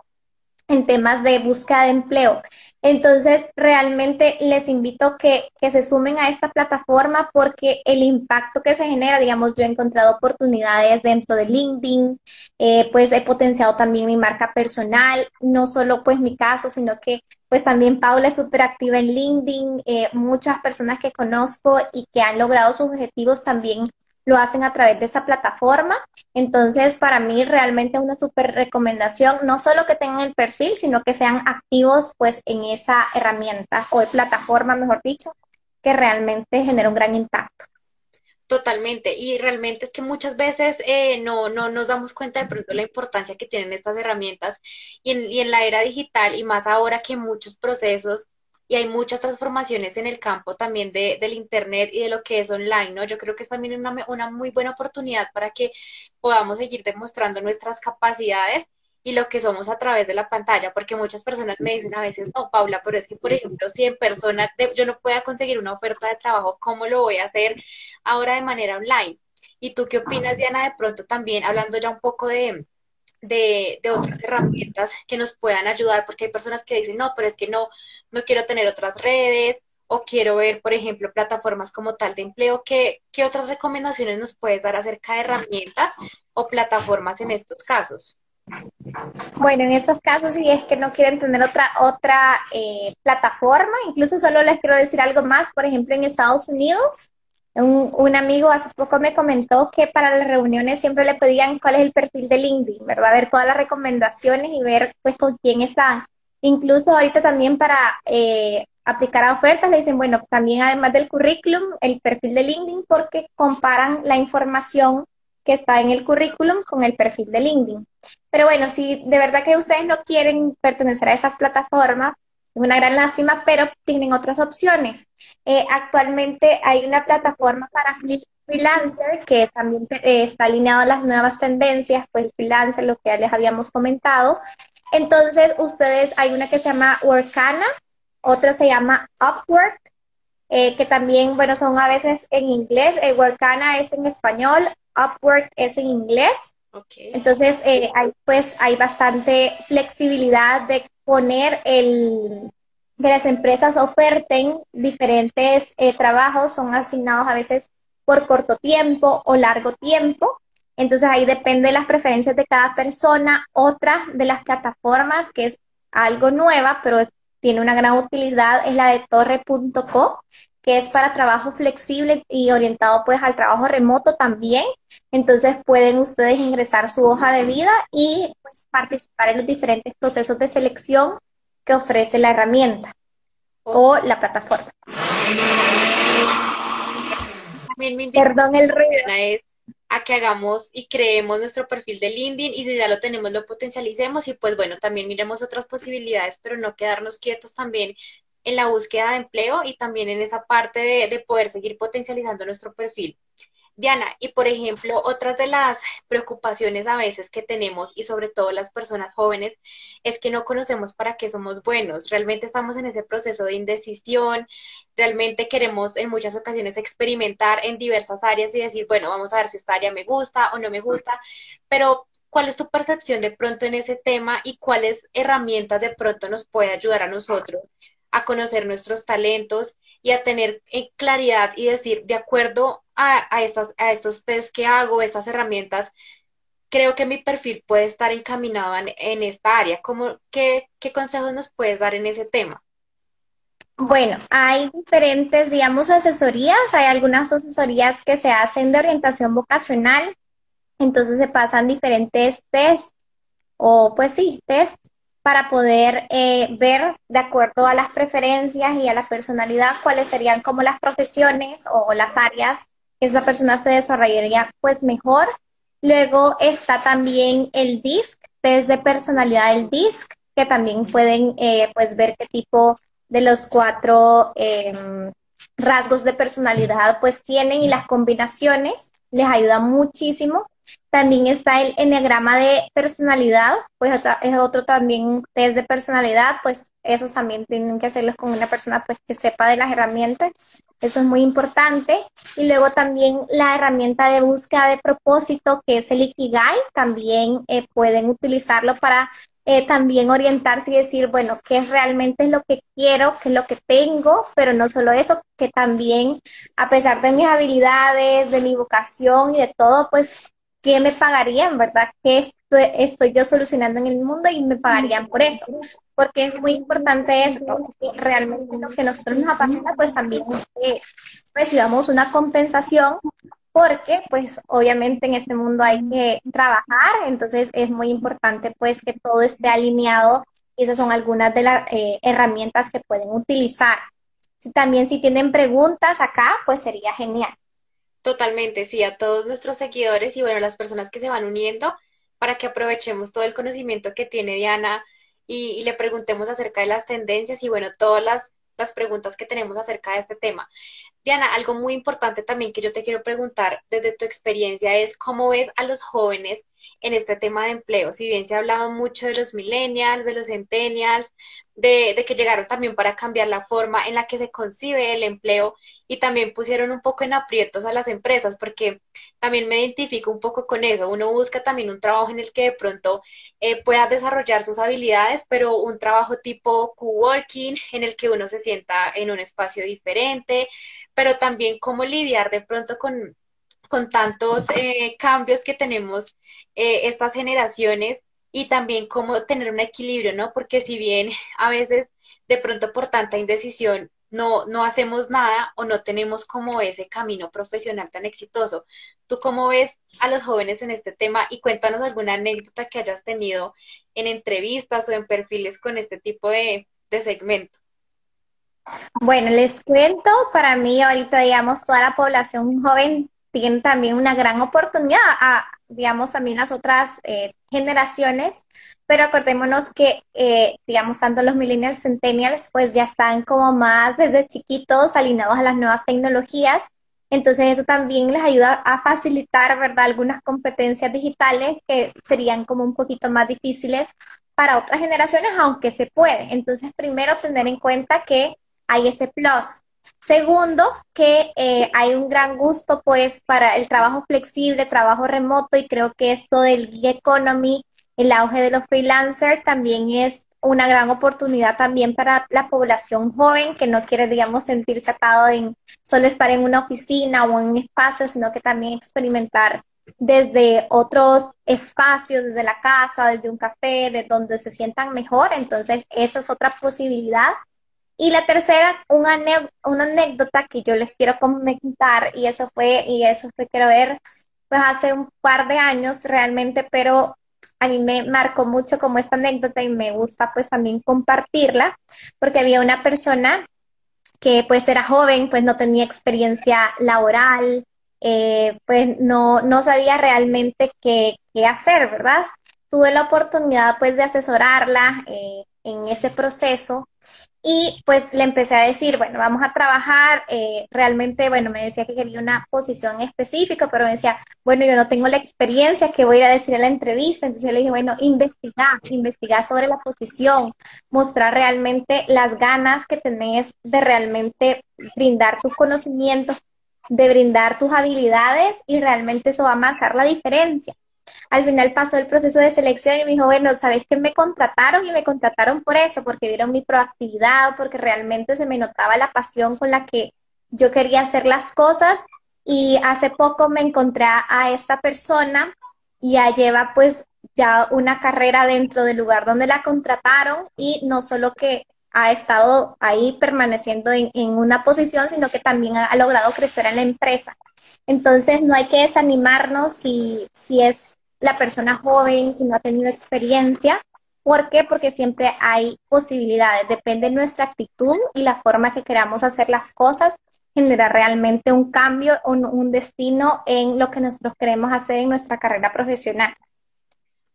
en temas de búsqueda de empleo. Entonces, realmente les invito que, que se sumen a esta plataforma porque el impacto que se genera, digamos, yo he encontrado oportunidades dentro de LinkedIn, eh, pues he potenciado también mi marca personal, no solo pues mi caso, sino que pues también Paula es súper activa en LinkedIn, eh, muchas personas que conozco y que han logrado sus objetivos también lo hacen a través de esa plataforma. Entonces, para mí realmente una súper recomendación, no solo que tengan el perfil, sino que sean activos pues en esa herramienta o plataforma, mejor dicho, que realmente genera un gran impacto. Totalmente, y realmente es que muchas veces eh, no, no nos damos cuenta de pronto la importancia que tienen estas herramientas y en, y en la era digital y más ahora que muchos procesos y hay muchas transformaciones en el campo también de, del Internet y de lo que es online, ¿no? Yo creo que es también una, una muy buena oportunidad para que podamos seguir demostrando nuestras capacidades y lo que somos a través de la pantalla, porque muchas personas me dicen a veces, no, Paula, pero es que, por ejemplo, si en persona yo no pueda conseguir una oferta de trabajo, ¿cómo lo voy a hacer ahora de manera online? ¿Y tú qué opinas, Diana, de pronto también, hablando ya un poco de, de, otras herramientas que nos puedan ayudar, porque hay personas que dicen, no, pero es que no, no quiero tener otras redes o quiero ver, por ejemplo, plataformas como tal de empleo. ¿Qué, qué otras recomendaciones nos puedes dar acerca de herramientas o plataformas en estos casos? Bueno, en estos casos, si es que no quieren tener otra, otra eh, plataforma, incluso solo les quiero decir algo más, por ejemplo, en Estados Unidos, un, amigo hace poco me comentó que para las reuniones siempre le pedían cuál es el perfil de LinkedIn, ¿verdad? Ver todas las recomendaciones y ver pues con quién están. Incluso ahorita también para eh, aplicar a ofertas le dicen, bueno, también además del currículum, el perfil de LinkedIn porque comparan la información que está en el currículum con el perfil de LinkedIn. Pero bueno, si de verdad que ustedes no quieren pertenecer a esas plataformas, una gran lástima, pero tienen otras opciones. Eh, actualmente hay una plataforma para freelancer que también eh, está alineado a las nuevas tendencias, pues freelancer, lo que ya les habíamos comentado. Entonces, ustedes, hay una que se llama Workana, otra se llama Upwork, eh, que también, bueno, son a veces en inglés. Workana es en español, Upwork es en inglés. Entonces, hay, pues hay bastante flexibilidad de poner el, que las empresas oferten diferentes eh, trabajos, son asignados a veces por corto tiempo o largo tiempo. Entonces ahí depende de las preferencias de cada persona. Otra de las plataformas que es algo nueva, pero tiene una gran utilidad, es la de torre.co, que es para trabajo flexible y orientado pues al trabajo remoto también. Entonces pueden ustedes ingresar su hoja de vida y pues participar en los diferentes procesos de selección que ofrece la herramienta o la plataforma. Perdón el ruido. Es a que hagamos y creemos nuestro perfil de LinkedIn y si ya lo tenemos lo potencialicemos y pues bueno, también miremos otras posibilidades, pero no quedarnos quietos también en la búsqueda de empleo y también en esa parte de, poder seguir potencializando nuestro perfil. Diana, y por ejemplo, otras de las preocupaciones a veces que tenemos y sobre todo las personas jóvenes es que no conocemos para qué somos buenos. Realmente estamos en ese proceso de indecisión, realmente queremos en muchas ocasiones experimentar en diversas áreas y decir, bueno, vamos a ver si esta área me gusta o no me gusta, pero ¿cuál es tu percepción de pronto en ese tema y cuáles herramientas de pronto nos puede ayudar a nosotros a conocer nuestros talentos y a tener eh, claridad y decir, de acuerdo a, estas, a estos test que hago, estas herramientas, creo que mi perfil puede estar encaminado en, esta área. ¿Cómo, qué, ¿Qué consejos nos puedes dar en ese tema? Bueno, hay diferentes, digamos, asesorías. Hay algunas asesorías que se hacen de orientación vocacional. Entonces se pasan diferentes test o pues sí, test para poder eh, ver de acuerdo a las preferencias y a la personalidad cuáles serían como las profesiones o las áreas que esa persona se desarrollaría pues mejor. Luego está también el DISC, test de personalidad del DISC, que también pueden eh, pues ver qué tipo de los cuatro em, rasgos de personalidad pues tienen y las combinaciones les ayuda muchísimo. También está el enneagrama de personalidad, pues es otro también test de personalidad, pues esos también tienen que hacerlos con una persona pues que sepa de las herramientas. Eso es muy importante. Y luego también la herramienta de búsqueda de propósito, que es el Ikigai, también eh, pueden utilizarlo para eh, también orientarse y decir, bueno, qué realmente lo que quiero, qué es lo que tengo, pero no solo eso, que también, a pesar de mis habilidades, de mi vocación y de todo, pues, ¿qué me pagarían, verdad? ¿Qué estoy, yo solucionando en el mundo y me pagarían por eso? Porque es muy importante eso, realmente lo que nosotros nos apasiona, pues también eh, recibamos una compensación porque pues obviamente en este mundo hay que trabajar, entonces es muy importante pues que todo esté alineado y esas son algunas de las eh, herramientas que pueden utilizar. Si también si tienen preguntas acá, pues sería genial. Totalmente, sí, a todos nuestros seguidores y bueno, las personas que se van uniendo para que aprovechemos todo el conocimiento que tiene Diana y, le preguntemos acerca de las tendencias y bueno, todas las, las preguntas que tenemos acerca de este tema. Diana, algo muy importante también que yo te quiero preguntar desde tu experiencia es cómo ves a los jóvenes en este tema de empleo. Si bien se ha hablado mucho de los millennials, de los centennials, de, de que llegaron también para cambiar la forma en la que se concibe el empleo y también pusieron un poco en aprietos a las empresas, porque también me identifico un poco con eso. Uno busca también un trabajo en el que de pronto eh, pueda desarrollar sus habilidades, pero un trabajo tipo coworking, en el que uno se sienta en un espacio diferente, pero también cómo lidiar de pronto con, con tantos eh, cambios que tenemos eh, estas generaciones y también cómo tener un equilibrio, ¿no? Porque si bien a veces de pronto por tanta indecisión no, no hacemos nada o no tenemos como ese camino profesional tan exitoso. ¿Tú cómo ves a los jóvenes en este tema? Y cuéntanos alguna anécdota que hayas tenido en entrevistas o en perfiles con este tipo de, de segmento. Bueno, les cuento, para mí ahorita, digamos, toda la población joven tiene también una gran oportunidad a, digamos, también las otras eh, generaciones, pero acordémonos que, eh, digamos, tanto los millennials, centennials, pues ya están como más desde chiquitos alineados a las nuevas tecnologías, entonces eso también les ayuda a facilitar, ¿verdad?, algunas competencias digitales que serían como un poquito más difíciles para otras generaciones, aunque se puede. Entonces, primero tener en cuenta que hay ese plus. Segundo, que eh, hay un gran gusto pues para el trabajo flexible, trabajo remoto y creo que esto del gig economy, el auge de los freelancers también es una gran oportunidad también para la población joven que no quiere, digamos, sentirse atado en solo estar en una oficina o en un espacio, sino que también experimentar desde otros espacios, desde la casa, desde un café, de donde se sientan mejor. Entonces, esa es otra posibilidad. Y la tercera, una, una anécdota que yo les quiero comentar, y eso fue, y eso fue, quiero ver, pues hace un par de años realmente, pero a mí me marcó mucho como esta anécdota y me gusta pues también compartirla, porque había una persona que pues era joven, pues no tenía experiencia laboral, eh, pues no, no sabía realmente qué, qué, hacer, ¿verdad? Tuve la oportunidad pues de asesorarla eh, en ese proceso y pues le empecé a decir, bueno, vamos a trabajar, eh, realmente, bueno, me decía que quería una posición específica, pero me decía, bueno, yo no tengo la experiencia que voy a decir en la entrevista, entonces le dije, bueno, investigar, investigar sobre la posición, mostrar realmente las ganas que tenés de realmente brindar tus conocimientos, de brindar tus habilidades y realmente eso va a marcar la diferencia al final pasó el proceso de selección y me dijo, bueno, ¿sabes que me contrataron? Y me contrataron por eso, porque vieron mi proactividad, porque realmente se me notaba la pasión con la que yo quería hacer las cosas. Y hace poco me encontré a esta persona ya lleva pues ya una carrera dentro del lugar donde la contrataron y no solo que ha estado ahí permaneciendo en, una posición, sino que también ha, logrado crecer en la empresa. Entonces, no hay que desanimarnos si, si es la persona joven, si no ha tenido experiencia. ¿Por qué? Porque siempre hay posibilidades. Depende de nuestra actitud y la forma que queramos hacer las cosas, genera realmente un cambio o un destino en lo que nosotros queremos hacer en nuestra carrera profesional.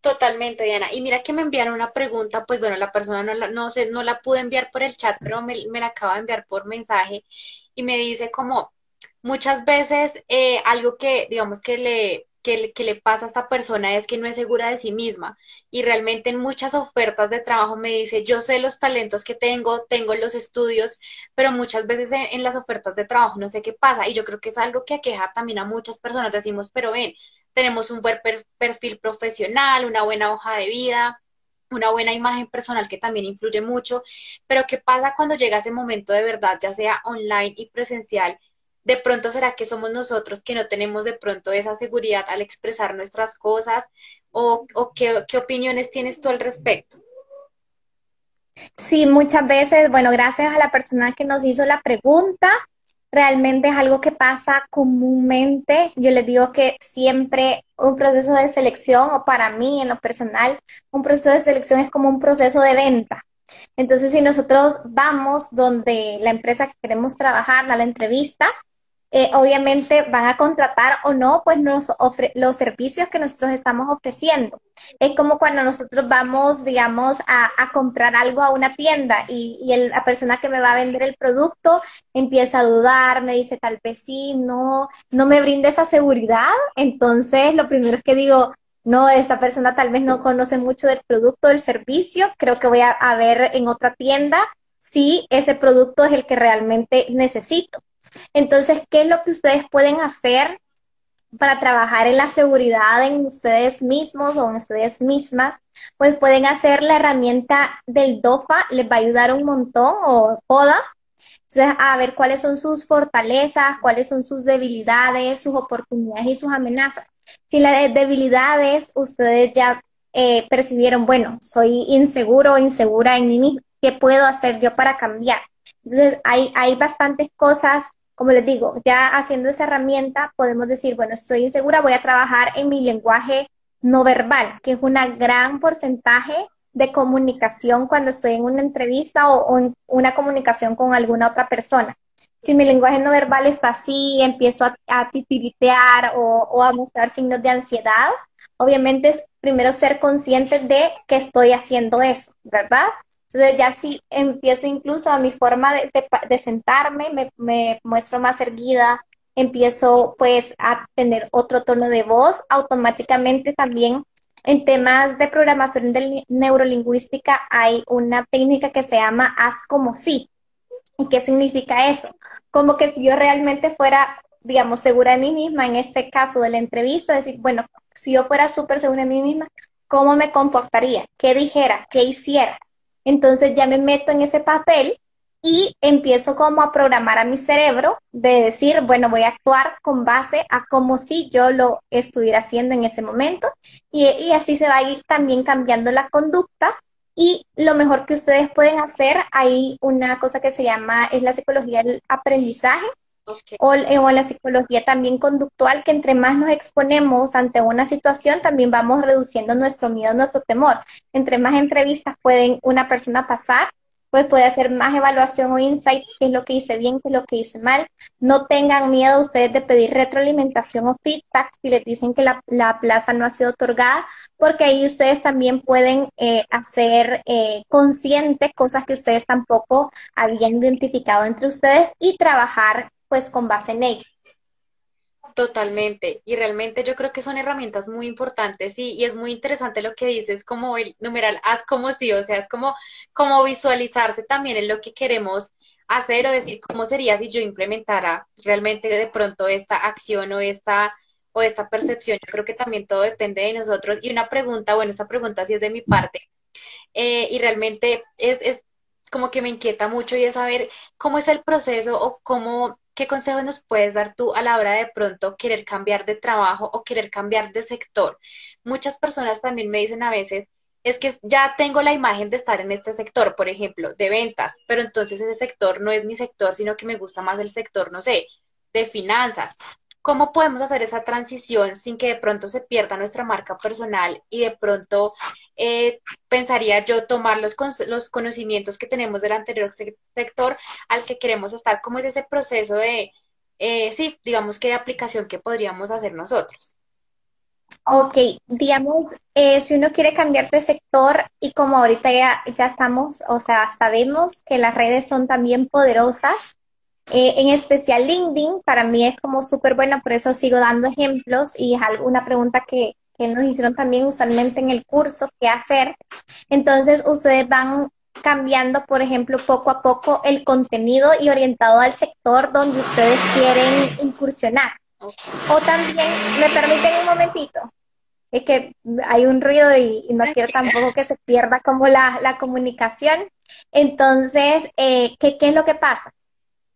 Totalmente, Diana. Y mira que me enviaron una pregunta, pues bueno, la persona no la, no sé, no la pude enviar por el chat, pero me, la acaba de enviar por mensaje y me dice como muchas veces eh, algo que, digamos, que le, que, le pasa a esta persona es que no es segura de sí misma. Y realmente en muchas ofertas de trabajo me dice, yo sé los talentos que tengo, tengo los estudios, pero muchas veces en las ofertas de trabajo no sé qué pasa. Y yo creo que es algo que aqueja también a muchas personas, decimos, pero ven, tenemos un buen perfil profesional, una buena hoja de vida, una buena imagen personal que también influye mucho, pero ¿qué pasa cuando llega ese momento de verdad, ya sea online y presencial? De pronto será que somos nosotros que no tenemos de pronto esa seguridad al expresar nuestras cosas o, qué, qué opiniones tienes tú al respecto? Sí, muchas veces, bueno, gracias a la persona que nos hizo la pregunta realmente es algo que pasa comúnmente. Yo les digo que siempre un proceso de selección, o para mí en lo personal, un proceso de selección es como un proceso de venta. Entonces, si nosotros vamos donde la empresa que queremos trabajar, a la entrevista, eh, obviamente van a contratar o no, pues nos los servicios que nosotros estamos ofreciendo. Es como cuando nosotros vamos, digamos, a, comprar algo a una tienda y, la persona que me va a vender el producto empieza a dudar, me dice tal vez sí, no, no me brinda esa seguridad. Entonces, lo primero que digo, no, esta persona tal vez no conoce mucho del producto, del servicio, creo que voy a, a ver en otra tienda si ese producto es el que realmente necesito. Entonces, ¿qué es lo que ustedes pueden hacer para trabajar en la seguridad en ustedes mismos o en ustedes mismas? Pues pueden hacer la herramienta del DOFA, les va a ayudar un montón, o FODA. Entonces, a ver cuáles son sus fortalezas, cuáles son sus debilidades, sus oportunidades y sus amenazas. Si las debilidades ustedes ya eh, percibieron, bueno, soy inseguro o insegura en mí mismo, ¿qué puedo hacer yo para cambiar? Entonces, hay, hay bastantes cosas como les digo, ya haciendo esa herramienta podemos decir, bueno, soy insegura, voy a trabajar en mi lenguaje no verbal, que es un gran porcentaje de comunicación cuando estoy en una entrevista o, en una comunicación con alguna otra persona. Si mi lenguaje no verbal está así, empiezo a, a titiritear o, o a mostrar signos de ansiedad, obviamente es primero ser consciente de que estoy haciendo eso, ¿verdad? Entonces ya si empiezo incluso a mi forma de, sentarme, me, muestro más erguida, empiezo pues a tener otro tono de voz, automáticamente también en temas de programación de neurolingüística hay una técnica que se llama haz como si. ¿Y qué significa eso? Como que si yo realmente fuera, digamos, segura de mí misma, en este caso de la entrevista, decir, bueno, si yo fuera súper segura de mí misma, ¿cómo me comportaría? ¿Qué dijera? ¿Qué hiciera? Entonces ya me meto en ese papel y empiezo como a programar a mi cerebro de decir, bueno, voy a actuar con base a como si yo lo estuviera haciendo en ese momento. Y, y así se va a ir también cambiando la conducta. Y lo mejor que ustedes pueden hacer, hay una cosa que se llama, es la psicología del aprendizaje, o, eh, o, la psicología también conductual, que entre más nos exponemos ante una situación, también vamos reduciendo nuestro miedo, nuestro temor. Entre más entrevistas pueden una persona pasar, pues puede hacer más evaluación o insight, qué es lo que hice bien, qué es lo que hice mal. No tengan miedo ustedes de pedir retroalimentación o feedback si les dicen que la, la plaza no ha sido otorgada, porque ahí ustedes también pueden eh, hacer eh, consciente cosas que ustedes tampoco habían identificado entre ustedes y trabajar pues con base en ello. Totalmente. Y realmente yo creo que son herramientas muy importantes y, y, es muy interesante lo que dices, como el numeral, haz como sí, o sea, es como, como visualizarse también en lo que queremos hacer o decir cómo sería si yo implementara realmente de pronto esta acción o esta, o esta percepción. Yo creo que también todo depende de nosotros. Y una pregunta, bueno, esa pregunta sí es de mi parte. Eh, y realmente es, es como que me inquieta mucho y es saber cómo es el proceso o cómo ¿qué consejos nos puedes dar tú a la hora de pronto querer cambiar de trabajo o querer cambiar de sector? Muchas personas también me dicen a veces, es que ya tengo la imagen de estar en este sector, por ejemplo, de ventas, pero entonces ese sector no es mi sector, sino que me gusta más el sector, no sé, de finanzas. ¿Cómo podemos hacer esa transición sin que de pronto se pierda nuestra marca personal y de pronto eh, pensaría yo tomar los, los conocimientos que tenemos del anterior sector al que queremos estar? ¿Cómo es ese proceso de, eh, sí, digamos que aplicación que podríamos hacer nosotros? Ok, digamos, eh, si uno quiere cambiar de sector y como ahorita ya, ya estamos, o sea, sabemos que las redes son también poderosas, eh, en especial LinkedIn, para mí es como súper buena, por eso sigo dando ejemplos y es alguna pregunta que, que nos hicieron también usualmente en el curso, qué hacer. Entonces, ustedes van cambiando, por ejemplo, poco a poco el contenido y orientado al sector donde ustedes quieren incursionar. O también, ¿me permiten un momentito? Es que hay un ruido y, no quiero tampoco que se pierda como la, la comunicación. Entonces, eh, ¿qué, ¿qué, es lo que pasa?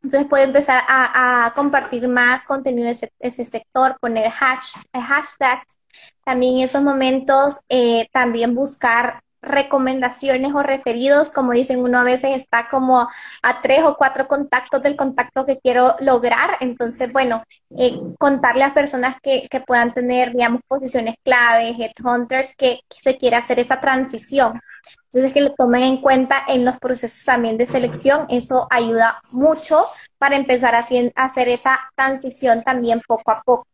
Entonces puede empezar a, a compartir más contenido de ese, ese sector, poner hash, hashtags. También en esos momentos, eh, también buscar recomendaciones o referidos, como dicen, uno a veces está como a tres o cuatro contactos del contacto que quiero lograr. Entonces, bueno, eh, contarle a personas que, que, puedan tener, digamos, posiciones clave, headhunters, que, que se quiera hacer esa transición. Entonces, que lo tomen en cuenta en los procesos también de selección, eso ayuda mucho para empezar a hacer esa transición también poco a poco.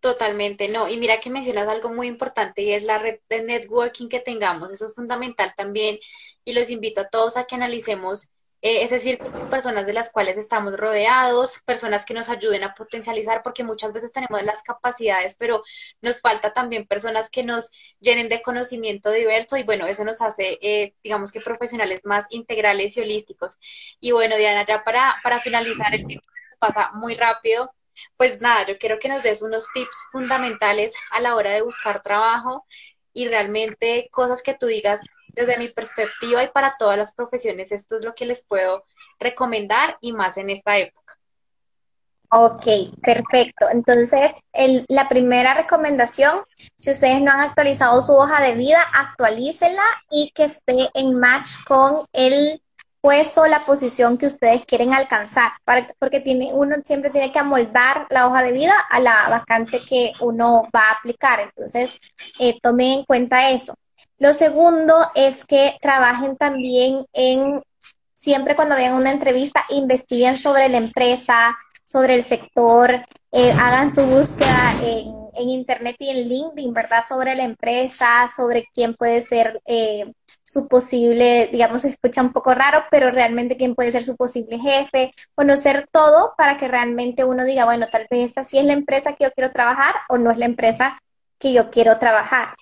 Totalmente, no. Y mira que mencionas algo muy importante y es la red de networking que tengamos. Eso es fundamental también y los invito a todos a que analicemos, eh, es decir, personas de las cuales estamos rodeados, personas que nos ayuden a potencializar, porque muchas veces tenemos las capacidades, pero nos falta también personas que nos llenen de conocimiento diverso y bueno, eso nos hace, eh, digamos que profesionales más integrales y holísticos. Y bueno, Diana, ya para, para finalizar, el tiempo se nos pasa muy rápido. Pues nada, yo quiero que nos des unos tips fundamentales a la hora de buscar trabajo y realmente cosas que tú digas desde mi perspectiva y para todas las profesiones, esto es lo que les puedo recomendar y más en esta época. Ok, perfecto. Entonces, la primera recomendación, si ustedes no han actualizado su hoja de vida, actualícela y que esté en match con el puesto la posición que ustedes quieren alcanzar, porque tiene, uno siempre tiene que amoldar la hoja de vida a la vacante que uno va a aplicar. Entonces, eh, tomen en cuenta eso. Lo segundo es que trabajen también en, siempre cuando vean una entrevista, investiguen sobre la empresa, sobre el sector, eh, hagan su búsqueda en, en, Internet y en LinkedIn, ¿verdad? Sobre la empresa, sobre quién puede ser eh, su posible, digamos, se escucha un poco raro, pero realmente quién puede ser su posible jefe, conocer todo para que realmente uno diga, bueno, tal vez esta sí es la empresa que yo quiero trabajar o no es la empresa que yo quiero trabajar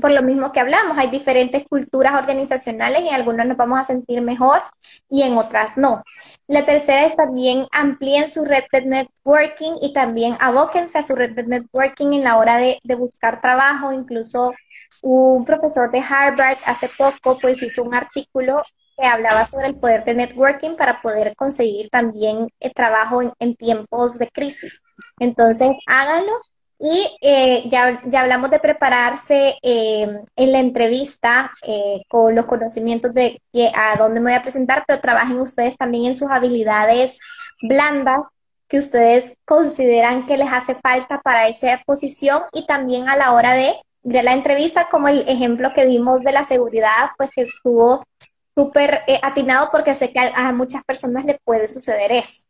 por lo mismo que hablamos, hay diferentes culturas organizacionales y en algunas nos vamos a sentir mejor y en otras no. La tercera es también amplíen su red de networking y también abóquense a su red de networking en la hora de, buscar trabajo. Incluso un profesor de Harvard hace poco pues hizo un artículo que hablaba sobre el poder de networking para poder conseguir también el trabajo en, en tiempos de crisis. Entonces, háganlo y eh, ya, ya, hablamos de prepararse eh, en la entrevista eh, con los conocimientos de a dónde me voy a presentar, pero trabajen ustedes también en sus habilidades blandas que ustedes consideran que les hace falta para esa posición y también a la hora de, de la entrevista, como el ejemplo que dimos de la seguridad, pues que estuvo súper atinado porque sé que a, a muchas personas le puede suceder eso.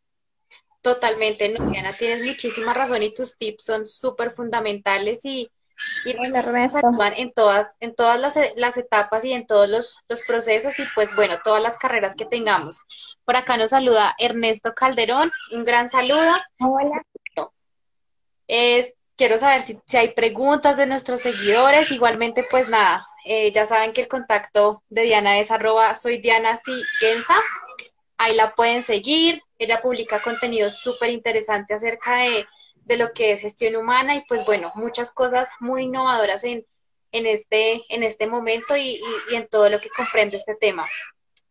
Totalmente, no, Diana, tienes muchísima razón y tus tips son súper fundamentales y, y actúan en todas, en todas las, las, etapas y en todos los, los, procesos y pues bueno, todas las carreras que tengamos. Por acá nos saluda Ernesto Calderón, un gran saludo. Hola. Es, quiero saber si, si, hay preguntas de nuestros seguidores, igualmente pues nada, eh, ya saben que el contacto de Diana es arroba soy Diana Siguenza, ahí la pueden seguir, ella publica contenido súper interesante acerca de, de, lo que es gestión humana y pues bueno, muchas cosas muy innovadoras en, en, este, en este momento y, y, en todo lo que comprende este tema.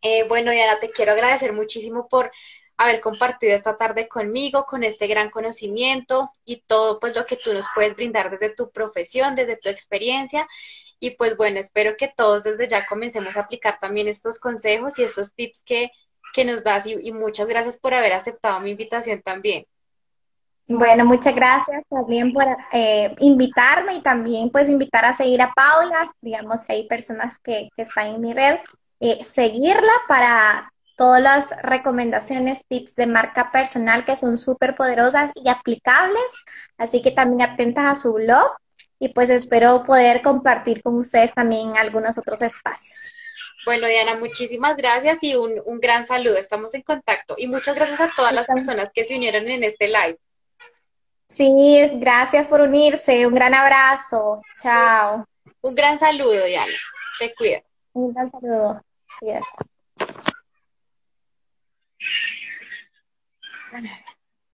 Eh, bueno, Diana, te quiero agradecer muchísimo por, haber compartido esta tarde conmigo, con este gran conocimiento y todo pues lo que tú nos puedes brindar desde tu profesión, desde tu experiencia. Y pues bueno, espero que todos desde ya comencemos a aplicar también estos consejos y estos tips que, que nos das y, muchas gracias por haber aceptado mi invitación también. Bueno, muchas gracias también por eh, invitarme y también pues invitar a seguir a Paula, digamos, si hay personas que, que están en mi red, eh, seguirla para todas las recomendaciones, tips de marca personal que son súper poderosas y aplicables. Así que también atentas a su blog y pues espero poder compartir con ustedes también algunos otros espacios. Bueno, Diana, muchísimas gracias y un, un gran saludo. Estamos en contacto. Y muchas gracias a todas las personas que se unieron en este live. Sí, gracias por unirse. Un gran abrazo. Chao. Un gran saludo, Diana. Te cuidas. Un gran saludo. Cuídate.